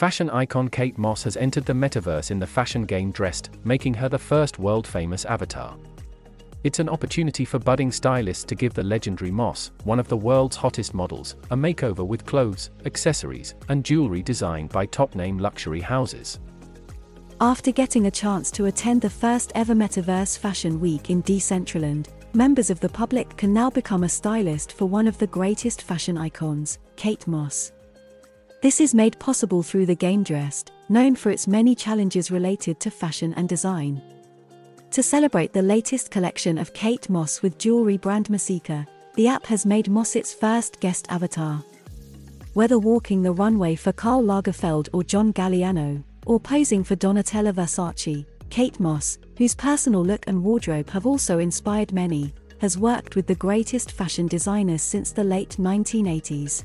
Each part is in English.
Fashion icon Kate Moss has entered the metaverse in the fashion game Drest, making her the first world famous avatar. It's an opportunity for budding stylists to give the legendary Moss, one of the world's hottest models, a makeover with clothes, accessories, and jewelry designed by top name luxury houses. After getting a chance to attend the first ever Metaverse Fashion Week in Decentraland, members of the public can now become a stylist for one of the greatest fashion icons, Kate Moss. This is made possible through the game Drest, known for its many challenges related to fashion and design. To celebrate the latest collection of Kate Moss with jewelry brand Messika, the app has made Moss its first guest avatar. Whether walking the runway for Karl Lagerfeld or John Galliano, or posing for Donatella Versace, Kate Moss, whose personal look and wardrobe have also inspired many, has worked with the greatest fashion designers since the late 1980s.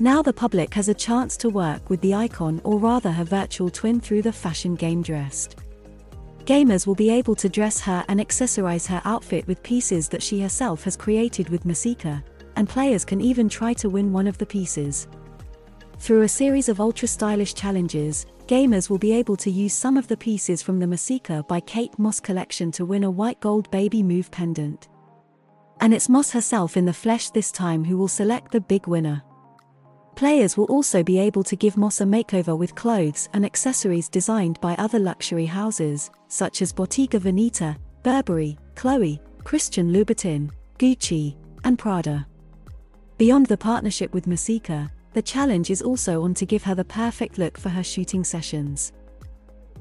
Now the public has a chance to work with the icon or rather her virtual twin through the fashion game Drest. Gamers will be able to dress her and accessorize her outfit with pieces that she herself has created with Messika, and players can even try to win one of the pieces. Through a series of ultra stylish challenges, gamers will be able to use some of the pieces from the Messika by Kate Moss collection to win a white gold baby move pendant. And it's Moss herself in the flesh this time who will select the big winner. Players will also be able to give Moss a makeover with clothes and accessories designed by other luxury houses, such as Bottega Veneta, Burberry, Chloe, Christian Louboutin, Gucci, and Prada. Beyond the partnership with Messika, the challenge is also on to give her the perfect look for her shooting sessions.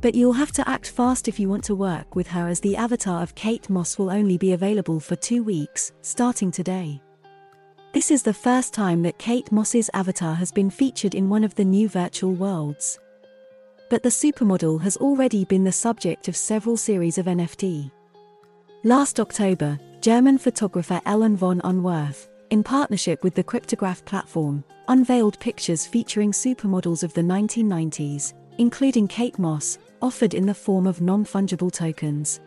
But you'll have to act fast if you want to work with her as the avatar of Kate Moss will only be available for two weeks, starting today. This is the first time that Kate Moss's avatar has been featured in one of the new virtual worlds. But the supermodel has already been the subject of several series of NFT. Last October, German photographer Ellen von Unwerth, in partnership with the Cryptograph platform, unveiled pictures featuring supermodels of the 1990s, including Kate Moss, offered in the form of non fungible tokens.